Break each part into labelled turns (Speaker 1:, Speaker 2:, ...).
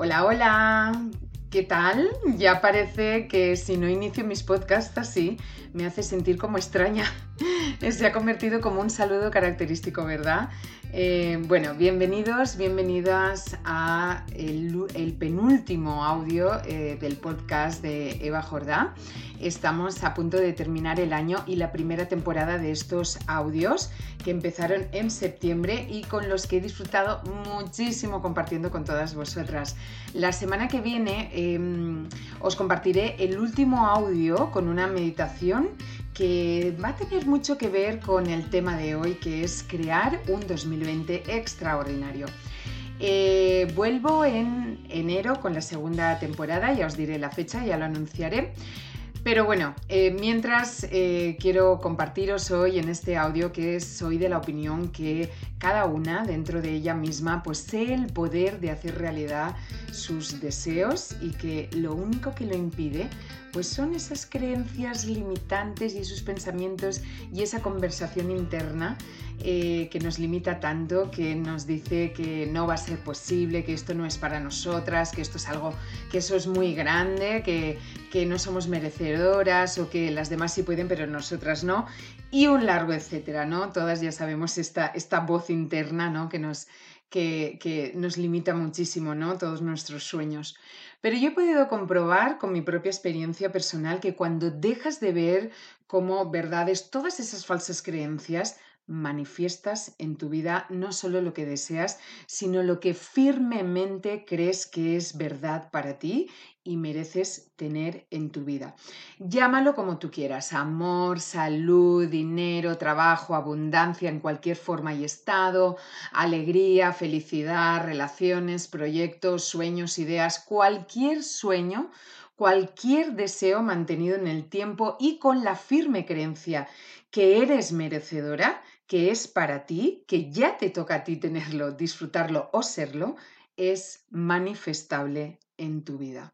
Speaker 1: Hola, hola. ¿Qué tal? Ya parece que si no inicio mis podcasts así, me hace sentir como extraña. Se ha convertido como un saludo característico, ¿verdad? Eh, bueno, bienvenidos, bienvenidas a el, penúltimo audio eh, del podcast de Eva Jordá. Estamos a punto de terminar el año y la primera temporada de estos audios que empezaron en septiembre y con los que he disfrutado muchísimo compartiendo con todas vosotras. La semana que viene em, os compartiré el último audio con una meditación que va a tener mucho que ver con el tema de hoy, que es crear un 2020 extraordinario. Eh, vuelvo en enero con la segunda temporada, ya os diré la fecha, ya lo anunciaré. Pero bueno, eh, mientras eh, quiero compartiros hoy en este audio que soy de la opinión que cada una dentro de ella misma posee el poder de hacer realidad sus deseos y que lo único que lo impide pues son esas creencias limitantes y esos pensamientos y esa conversación interna eh, que nos limita tanto, que nos dice que no va a ser posible, que esto no es para nosotras, que esto es algo, que eso es muy grande, que, que no somos merecedoras o que las demás sí pueden pero nosotras no y un largo etcétera, ¿no? Todas ya sabemos esta, esta voz interna, ¿no? Que nos, que, que nos limita muchísimo, ¿no? Todos nuestros sueños. Pero yo he podido comprobar con mi propia experiencia personal que cuando dejas de ver como verdades todas esas falsas creencias, manifiestas en tu vida no solo lo que deseas, sino lo que firmemente crees que es verdad para ti y mereces tener en tu vida. Llámalo como tú quieras, amor, salud, dinero, trabajo, abundancia en cualquier forma y estado, alegría, felicidad, relaciones, proyectos, sueños, ideas, cualquier sueño cualquier deseo mantenido en el tiempo y con la firme creencia que eres merecedora, que es para ti, que ya te toca a ti tenerlo, disfrutarlo o serlo, es manifestable en tu vida.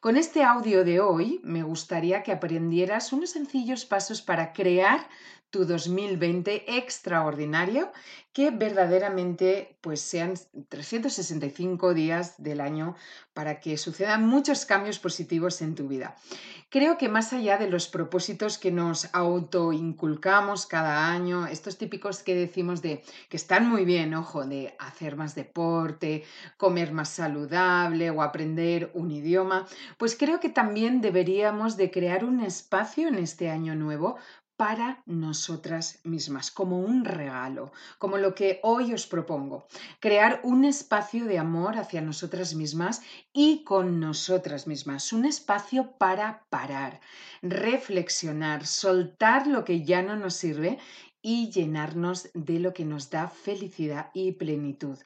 Speaker 1: Con este audio de hoy me gustaría que aprendieras unos sencillos pasos para crear tu 2020 extraordinario que verdaderamente pues sean 365 días del año para que sucedan muchos cambios positivos en tu vida. Creo que más allá de los propósitos que nos autoinculcamos cada año, estos típicos que decimos de que están muy bien, ojo, de hacer más deporte, comer más saludable o aprender un idioma, pues creo que también deberíamos de crear un espacio en este año nuevo para nosotras mismas, como un regalo, como lo que hoy os propongo, crear un espacio de amor hacia nosotras mismas y con nosotras mismas, un espacio para parar, reflexionar, soltar lo que ya no nos sirve y llenarnos de lo que nos da felicidad y plenitud.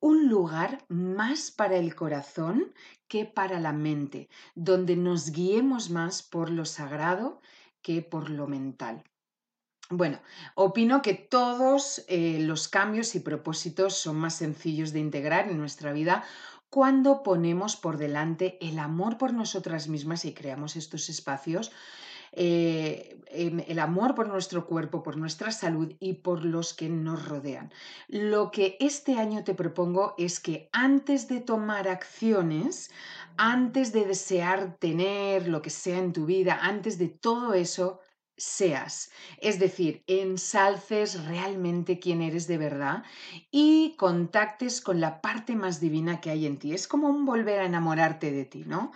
Speaker 1: Un lugar más para el corazón que para la mente, donde nos guiemos más por lo sagrado que por lo mental. Bueno, opino que todos eh, los cambios y propósitos son más sencillos de integrar en nuestra vida cuando ponemos por delante el amor por nosotras mismas y creamos estos espacios, eh, em, el amor por nuestro cuerpo, por nuestra salud y por los que nos rodean. Lo que este año te propongo es que antes de tomar acciones, antes de desear tener lo que sea en tu vida, antes de todo eso, seas, es decir, ensalces realmente quién eres de verdad y contactes con la parte más divina que hay en ti. Es como un volver a enamorarte de ti, ¿no?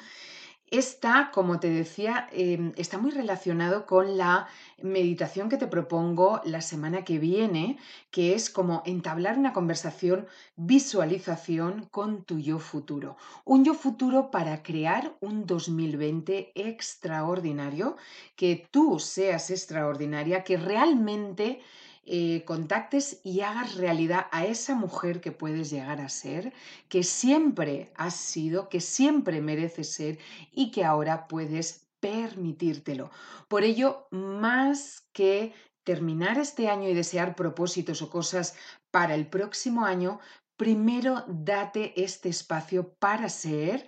Speaker 1: Esta, como te decía, em, está muy relacionado con la meditación que te propongo la semana que viene, que es como entablar una conversación, visualización con tu yo futuro. Un yo futuro para crear un 2020 extraordinario, que tú seas extraordinaria, que realmente eh, contactes y hagas realidad a esa mujer que puedes llegar a ser, que siempre has sido, que siempre mereces ser y que ahora puedes permitírtelo. Por ello, más que terminar este año y desear propósitos o cosas para el próximo año, primero date este espacio para ser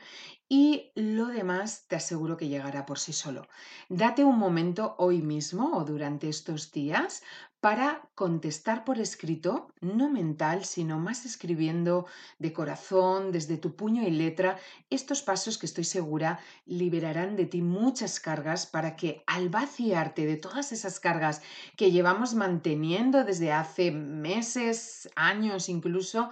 Speaker 1: y lo demás te aseguro que llegará por sí solo. Date un momento hoy mismo o durante estos días para contestar por escrito, no mental, sino más escribiendo de corazón, desde tu puño y letra, estos pasos que estoy segura liberarán de ti muchas cargas para que al vaciarte de todas esas cargas que llevamos manteniendo desde hace meses, años incluso,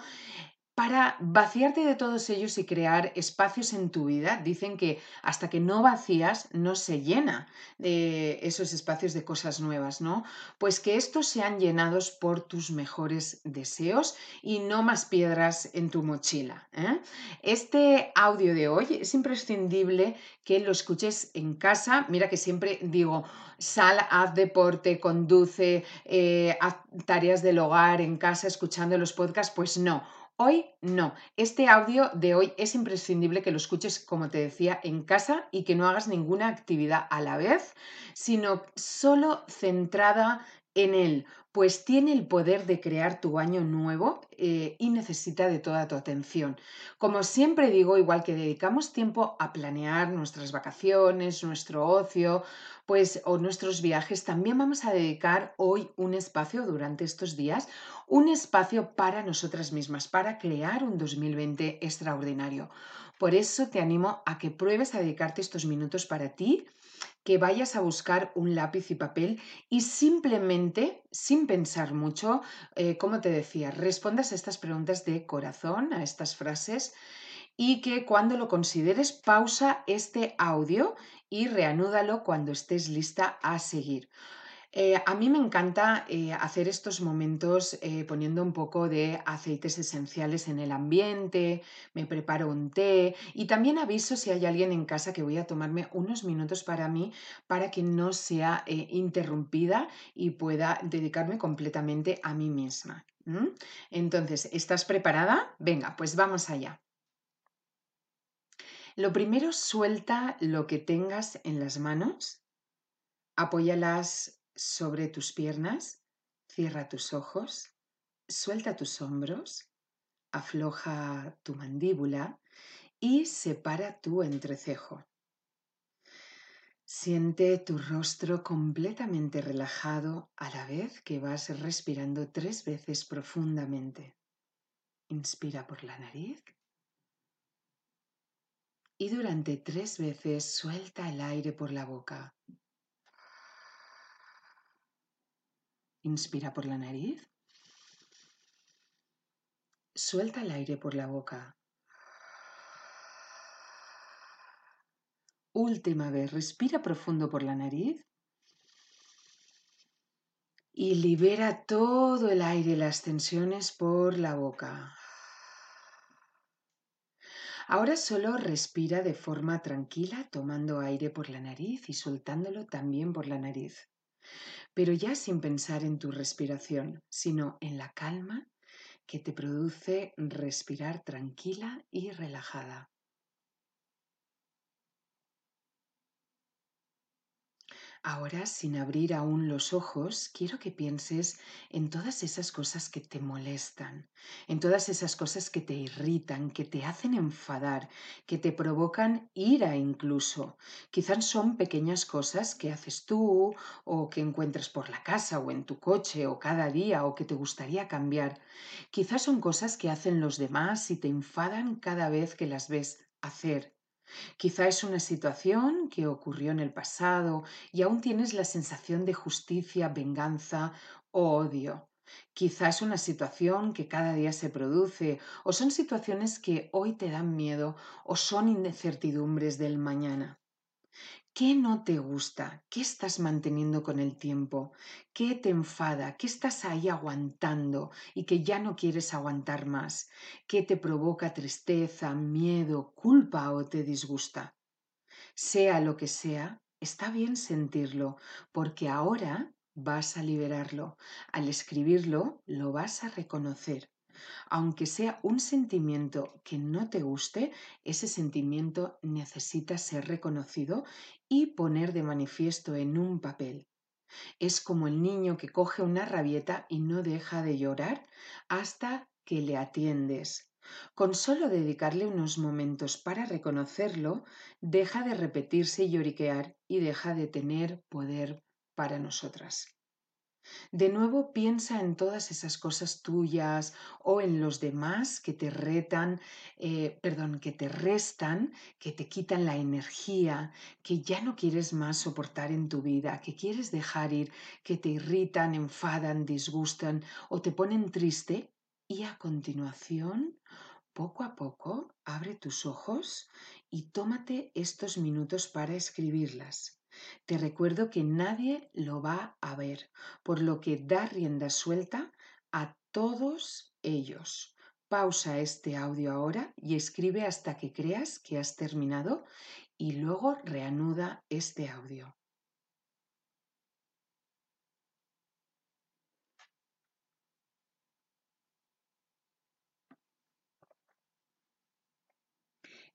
Speaker 1: para vaciarte de todos ellos y crear espacios en tu vida. Dicen que hasta que no vacías no se llena de esos espacios de cosas nuevas, ¿no? Pues que estos sean llenados por tus mejores deseos y no más piedras en tu mochila. ¿eh? Este audio de hoy es imprescindible que lo escuches en casa. Mira que siempre digo, sal, haz deporte, conduce, eh, haz tareas del hogar en casa escuchando los podcasts. Pues no Hoy no. Este audio de hoy es imprescindible que lo escuches, como te decía, en casa y que no hagas ninguna actividad a la vez, sino solo centrada en él, pues tiene el poder de crear tu año nuevo eh, y necesita de toda tu atención. Como siempre digo, igual que dedicamos tiempo a planear nuestras vacaciones, nuestro ocio, pues o nuestros viajes, también vamos a dedicar hoy un espacio durante estos días, un espacio para nosotras mismas, para crear un 2020 extraordinario. Por eso te animo a que pruebes a dedicarte estos minutos para ti que vayas a buscar un lápiz y papel y simplemente, sin pensar mucho, eh, como te decía, respondas a estas preguntas de corazón, a estas frases y que cuando lo consideres pausa este audio y reanúdalo cuando estés lista a seguir. Eh, a mí me encanta eh, hacer estos momentos eh, poniendo un poco de aceites esenciales en el ambiente, me preparo un té y también aviso si hay alguien en casa que voy a tomarme unos minutos para mí para que no sea interrumpida y pueda dedicarme completamente a mí misma. Entonces, ¿estás preparada? Venga, pues vamos allá. Lo primero, suelta lo que tengas en las manos, apóyalas sobre tus piernas, cierra tus ojos, suelta tus hombros, afloja tu mandíbula y separa tu entrecejo. Siente tu rostro completamente relajado a la vez que vas respirando tres veces profundamente. Inspira por la nariz y durante tres veces suelta el aire por la boca. Inspira por la nariz. Suelta el aire por la boca. Última vez, respira profundo por la nariz. Y libera todo el aire las tensiones por la boca. Ahora solo respira de forma tranquila, tomando aire por la nariz y soltándolo también por la nariz pero ya sin pensar en tu respiración, sino en la calma que te produce respirar tranquila y relajada. Ahora, sin abrir aún los ojos, quiero que pienses en todas esas cosas que te molestan, en todas esas cosas que te irritan, que te hacen enfadar, que te provocan ira incluso. Quizás son pequeñas cosas que haces tú o que encuentras por la casa o en tu coche o cada día o que te gustaría cambiar. Quizás son cosas que hacen los demás y te enfadan cada vez que las ves hacer Quizá es una situación que ocurrió en el pasado y aún tienes la sensación de justicia, venganza o odio. Quizá es una situación que cada día se produce o son situaciones que hoy te dan miedo o son incertidumbres del mañana. ¿Qué no te gusta? ¿Qué estás manteniendo con el tiempo? ¿Qué te enfada? ¿Qué estás ahí aguantando y que ya no quieres aguantar más? ¿Qué te provoca tristeza, miedo, culpa o te disgusta? Sea lo que sea, está bien sentirlo, porque ahora vas a liberarlo. Al escribirlo, lo vas a reconocer aunque sea un sentimiento que no te guste, ese sentimiento necesita ser reconocido y poner de manifiesto en un papel. Es como el niño que coge una rabieta y no deja de llorar hasta que le atiendes. Con solo dedicarle unos momentos para reconocerlo, deja de repetirse y lloriquear y deja de tener poder para nosotras. De nuevo piensa en todas esas cosas tuyas o en los demás que te retan, eh, perdón, que te restan, que te quitan la energía, que ya no quieres más soportar en tu vida, que quieres dejar ir, que te irritan, enfadan, disgustan o te ponen triste. Y a continuación, poco a poco, abre tus ojos y tómate estos minutos para escribirlas. Te recuerdo que nadie lo va a ver, por lo que da rienda suelta a todos ellos. Pausa este audio ahora y escribe hasta que creas que has terminado y luego reanuda este audio.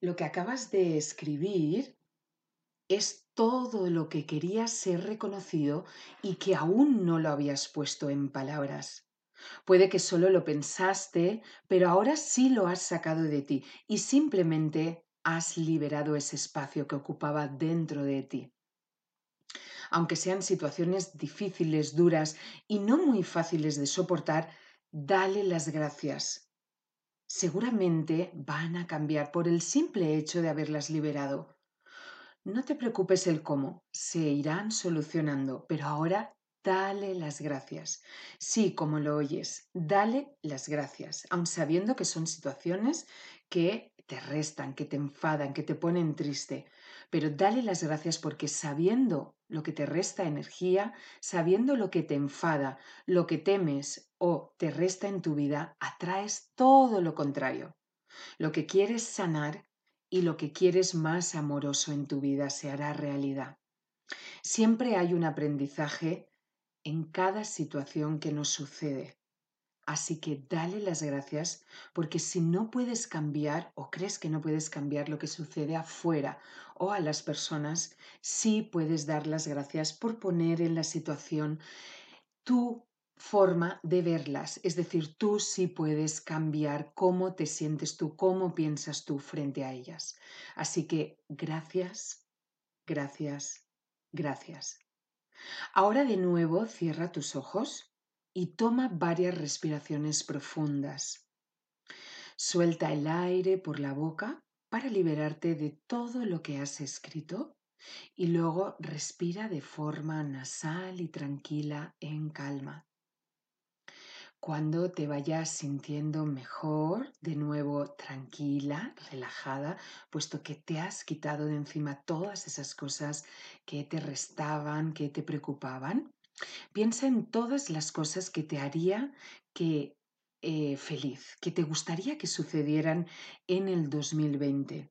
Speaker 1: Lo que acabas de escribir es todo lo que querías ser reconocido y que aún no lo habías puesto en palabras. Puede que solo lo pensaste, pero ahora sí lo has sacado de ti y simplemente has liberado ese espacio que ocupaba dentro de ti. Aunque sean situaciones difíciles, duras y no muy fáciles de soportar, dale las gracias. Seguramente van a cambiar por el simple hecho de haberlas liberado. No te preocupes el cómo, se irán solucionando, pero ahora dale las gracias. Sí, como lo oyes, dale las gracias, aun sabiendo que son situaciones que te restan, que te enfadan, que te ponen triste, pero dale las gracias porque sabiendo lo que te resta energía, sabiendo lo que te enfada, lo que temes o te resta en tu vida, atraes todo lo contrario. Lo que quieres sanar y lo que quieres más amoroso en tu vida se hará realidad. Siempre hay un aprendizaje en cada situación que nos sucede. Así que dale las gracias porque si no puedes cambiar o crees que no puedes cambiar lo que sucede afuera o a las personas, sí puedes dar las gracias por poner en la situación tu forma de verlas. Es decir, tú sí puedes cambiar cómo te sientes tú, cómo piensas tú frente a ellas. Así que gracias, gracias, gracias. Ahora de nuevo cierra tus ojos y toma varias respiraciones profundas. Suelta el aire por la boca para liberarte de todo lo que has escrito y luego respira de forma nasal y tranquila en calma. Cuando te vayas sintiendo mejor, de nuevo tranquila, relajada, puesto que te has quitado de encima todas esas cosas que te restaban, que te preocupaban, piensa en todas las cosas que te haría que eh, feliz, que te gustaría que sucedieran en el 2020.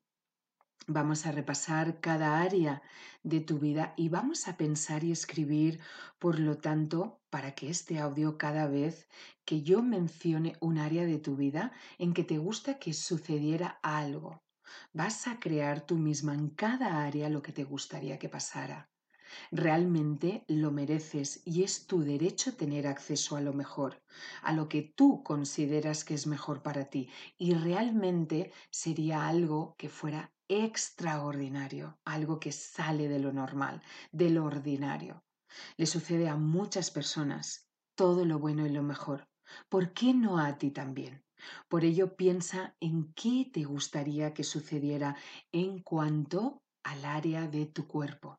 Speaker 1: Vamos a repasar cada área de tu vida y vamos a pensar y escribir, por lo tanto, para que este audio cada vez que yo mencione un área de tu vida en que te gusta que sucediera algo, vas a crear tú misma en cada área lo que te gustaría que pasara. Realmente lo mereces y es tu derecho tener acceso a lo mejor, a lo que tú consideras que es mejor para ti y realmente sería algo que fuera extraordinario, algo que sale de lo normal, de lo ordinario. Le sucede a muchas personas todo lo bueno y lo mejor. ¿Por qué no a ti también? Por ello piensa en qué te gustaría que sucediera en cuanto al área de tu cuerpo.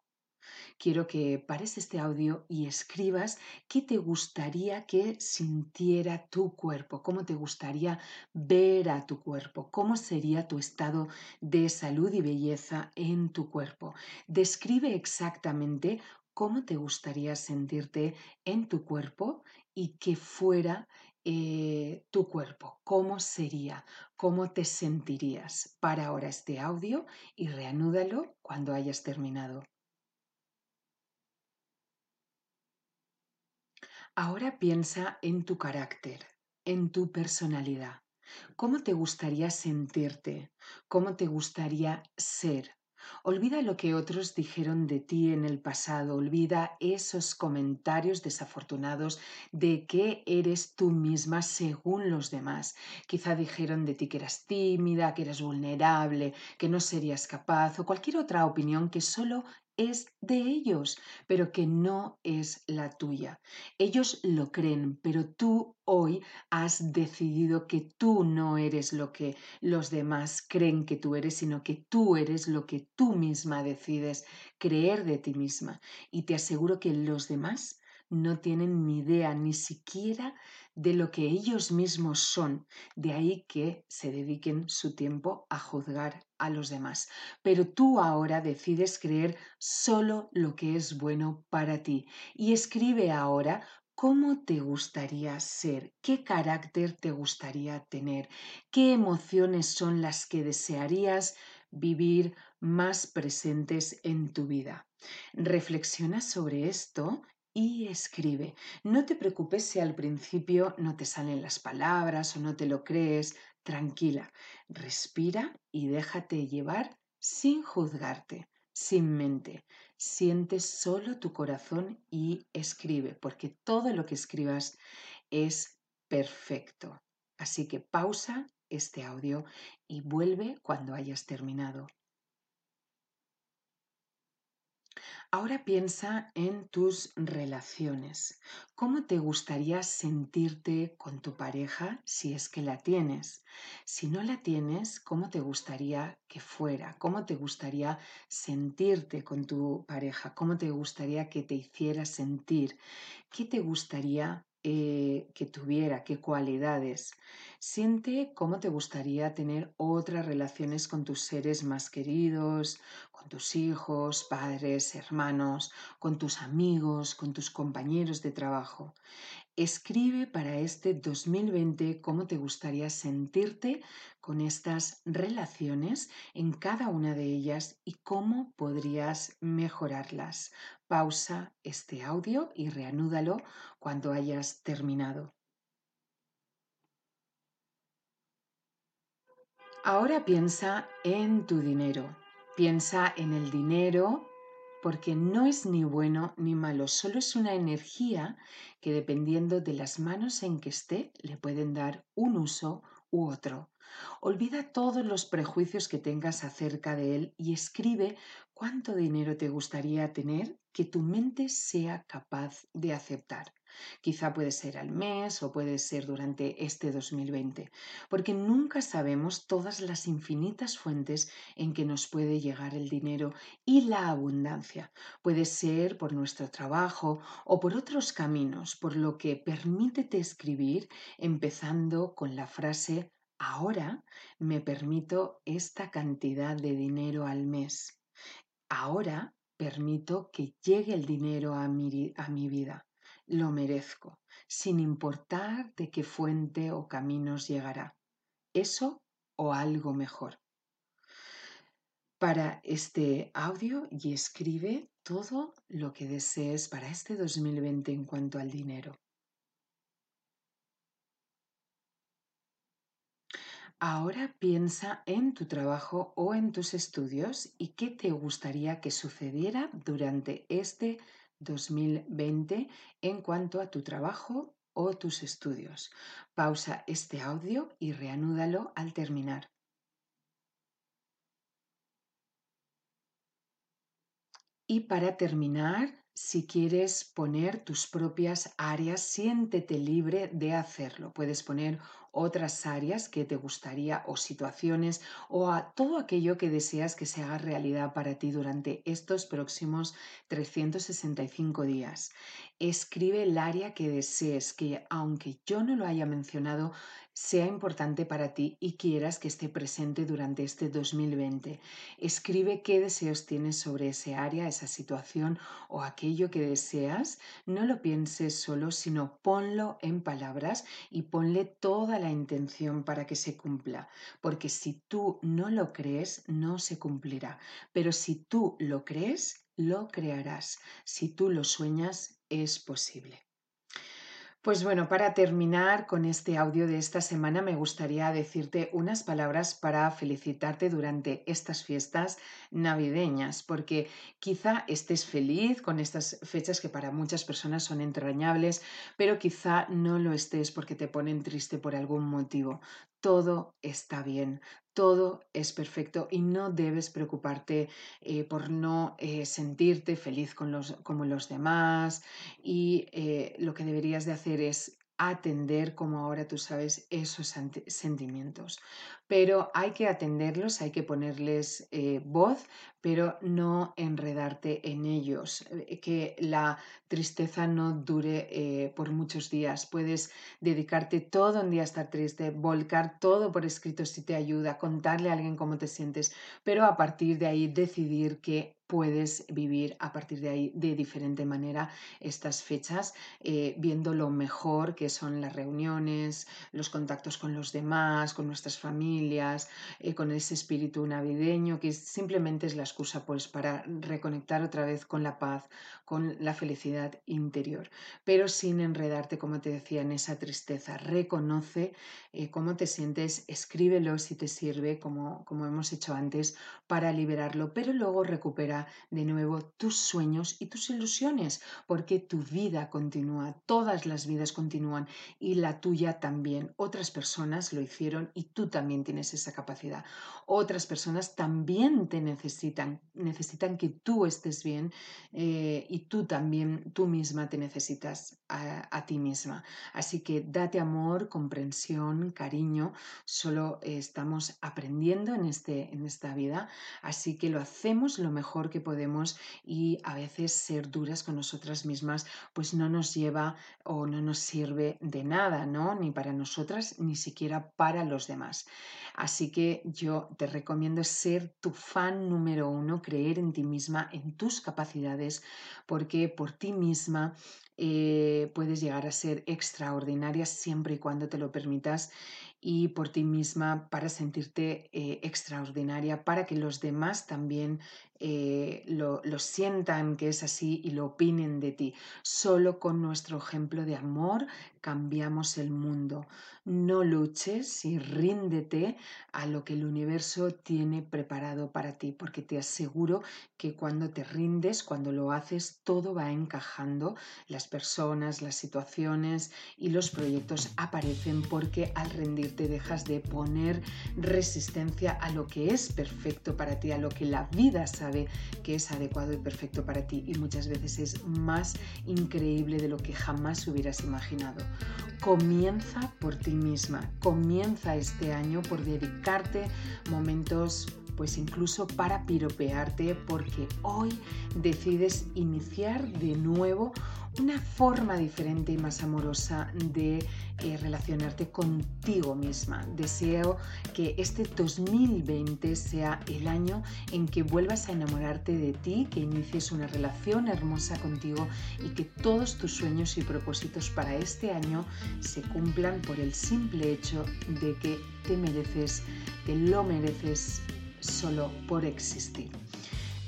Speaker 1: Quiero que pares este audio y escribas qué te gustaría que sintiera tu cuerpo, cómo te gustaría ver a tu cuerpo, cómo sería tu estado de salud y belleza en tu cuerpo. Describe exactamente cómo te gustaría sentirte en tu cuerpo y que fuera eh, tu cuerpo, cómo sería, cómo te sentirías. Para ahora este audio y reanúdalo cuando hayas terminado. Ahora piensa en tu carácter, en tu personalidad. ¿Cómo te gustaría sentirte? ¿Cómo te gustaría ser? Olvida lo que otros dijeron de ti en el pasado, olvida esos comentarios desafortunados de que eres tú misma según los demás. Quizá dijeron de ti que eras tímida, que eras vulnerable, que no serías capaz o cualquier otra opinión que solo es de ellos, pero que no es la tuya. Ellos lo creen, pero tú hoy has decidido que tú no eres lo que los demás creen que tú eres, sino que tú eres lo que tú misma decides creer de ti misma. Y te aseguro que los demás no tienen ni idea ni siquiera de lo que ellos mismos son. De ahí que se dediquen su tiempo a juzgar a los demás. Pero tú ahora decides creer solo lo que es bueno para ti. Y escribe ahora ¿Cómo te gustaría ser? ¿Qué carácter te gustaría tener? ¿Qué emociones son las que desearías vivir más presentes en tu vida? Reflexiona sobre esto y escribe. No te preocupes si al principio no te salen las palabras o no te lo crees. Tranquila, respira y déjate llevar sin juzgarte, sin mente. Siente solo tu corazón y escribe, porque todo lo que escribas es perfecto. Así que pausa este audio y vuelve cuando hayas terminado. Ahora piensa en tus relaciones. ¿Cómo te gustaría sentirte con tu pareja si es que la tienes? Si no la tienes, ¿cómo te gustaría que fuera? ¿Cómo te gustaría sentirte con tu pareja? ¿Cómo te gustaría que te hiciera sentir? ¿Qué te gustaría eh, que tuviera, qué cualidades. Siente cómo te gustaría tener otras relaciones con tus seres más queridos, con tus hijos, padres, hermanos, con tus amigos, con tus compañeros de trabajo. Escribe para este 2020 cómo te gustaría sentirte con estas relaciones en cada una de ellas y cómo podrías mejorarlas. Pausa este audio y reanúdalo cuando hayas terminado. Ahora piensa en tu dinero. Piensa en el dinero porque no es ni bueno ni malo, solo es una energía que dependiendo de las manos en que esté le pueden dar un uso u otro. Olvida todos los prejuicios que tengas acerca de él y escribe cuánto dinero te gustaría tener que tu mente sea capaz de aceptar. Quizá puede ser al mes o puede ser durante este 2020, porque nunca sabemos todas las infinitas fuentes en que nos puede llegar el dinero y la abundancia. Puede ser por nuestro trabajo o por otros caminos, por lo que permítete escribir empezando con la frase ahora me permito esta cantidad de dinero al mes. Ahora permito que llegue el dinero a mi, a mi vida lo merezco, sin importar de qué fuente o caminos llegará. Eso o algo mejor. Para este audio y escribe todo lo que desees para este 2020 en cuanto al dinero. Ahora piensa en tu trabajo o en tus estudios y qué te gustaría que sucediera durante este 2020 en cuanto a tu trabajo o tus estudios. Pausa este audio y reanúdalo al terminar. Y para terminar, si quieres poner tus propias áreas, siéntete libre de hacerlo. Puedes poner otras áreas que te gustaría o situaciones o a todo aquello que deseas que se haga realidad para ti durante estos próximos 365 días. Escribe el área que desees, que aunque yo no lo haya mencionado, sea importante para ti y quieras que esté presente durante este 2020. Escribe qué deseos tienes sobre ese área, esa situación o aquello que deseas. No lo pienses solo, sino ponlo en palabras y ponle toda la intención para que se cumpla. Porque si tú no lo crees, no se cumplirá. Pero si tú lo crees, lo crearás. Si tú lo sueñas, es posible. Pues bueno, para terminar con este audio de esta semana me gustaría decirte unas palabras para felicitarte durante estas fiestas navideñas, porque quizá estés feliz con estas fechas que para muchas personas son entrañables, pero quizá no lo estés porque te ponen triste por algún motivo. Todo está bien, todo es perfecto y no debes preocuparte eh, por no eh, sentirte feliz con los, como los demás y eh, lo que deberías de hacer es atender, como ahora tú sabes, esos sentimientos. Pero hay que atenderlos, hay que ponerles eh, voz, pero no enredarte en ellos. Eh, que la tristeza no dure eh, por muchos días. Puedes dedicarte todo un día a estar triste, volcar todo por escrito si te ayuda, contarle a alguien cómo te sientes, pero a partir de ahí decidir que puedes vivir a partir de ahí de diferente manera estas fechas, eh, viendo lo mejor que son las reuniones, los contactos con los demás, con nuestras familias, eh, con ese espíritu navideño, que simplemente es la excusa pues, para reconectar otra vez con la paz, con la felicidad interior, pero sin enredarte, como te decía, en esa tristeza. Reconoce eh, cómo te sientes, escríbelo si te sirve, como, como hemos hecho antes, para liberarlo, pero luego recupera de nuevo tus sueños y tus ilusiones, porque tu vida continúa, todas las vidas continúan y la tuya también. Otras personas lo hicieron y tú también tienes esa capacidad. Otras personas también te necesitan, necesitan que tú estés bien eh, y tú también, tú misma te necesitas a, ti misma. Así que date amor, comprensión, cariño. Solo estamos aprendiendo en, este, en esta vida, así que lo hacemos lo mejor que podemos y a veces ser duras con nosotras mismas pues no nos lleva o no nos sirve de nada, ¿no? Ni para nosotras, ni siquiera para los demás. Así que yo te recomiendo ser tu fan número uno, creer en ti misma, en tus capacidades, porque por ti misma eh, puedes llegar a ser extraordinaria siempre y cuando te lo permitas y por ti misma para sentirte eh, extraordinaria, para que los demás también eh, lo, sientan que es así y lo opinen de ti. Solo con nuestro ejemplo de amor cambiamos el mundo. No luches y ríndete a lo que el universo tiene preparado para ti, porque te aseguro que cuando te rindes, cuando lo haces, todo va encajando, las personas, las situaciones y los proyectos aparecen porque al rendirte dejas de poner resistencia a lo que es perfecto para ti, a lo que la vida que es adecuado y perfecto para ti y muchas veces es más increíble de lo que jamás hubieras imaginado. Comienza por ti misma, comienza este año por dedicarte momentos pues incluso para piropearte porque hoy decides iniciar de nuevo una forma diferente y más amorosa de eh, relacionarte contigo misma. Deseo que este 2020 sea el año en que vuelvas a enamorarte de ti, que inicies una relación hermosa contigo y que todos tus sueños y propósitos para este año se cumplan por el simple hecho de que te mereces, te lo mereces solo por existir.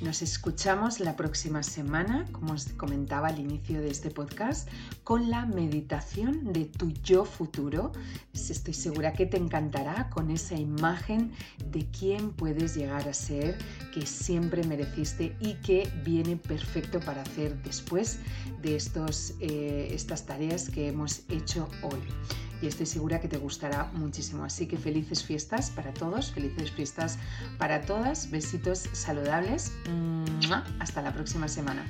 Speaker 1: Nos escuchamos la próxima semana, como os comentaba al inicio de este podcast, con la meditación de tu yo futuro. Estoy segura que te encantará con esa imagen de quién puedes llegar a ser, que siempre mereciste y que viene perfecto para hacer después de estos, eh, estas tareas que hemos hecho hoy y estoy segura que te gustará muchísimo. Así que felices fiestas para todos, felices fiestas para todas, besitos saludables. Hasta la próxima semana.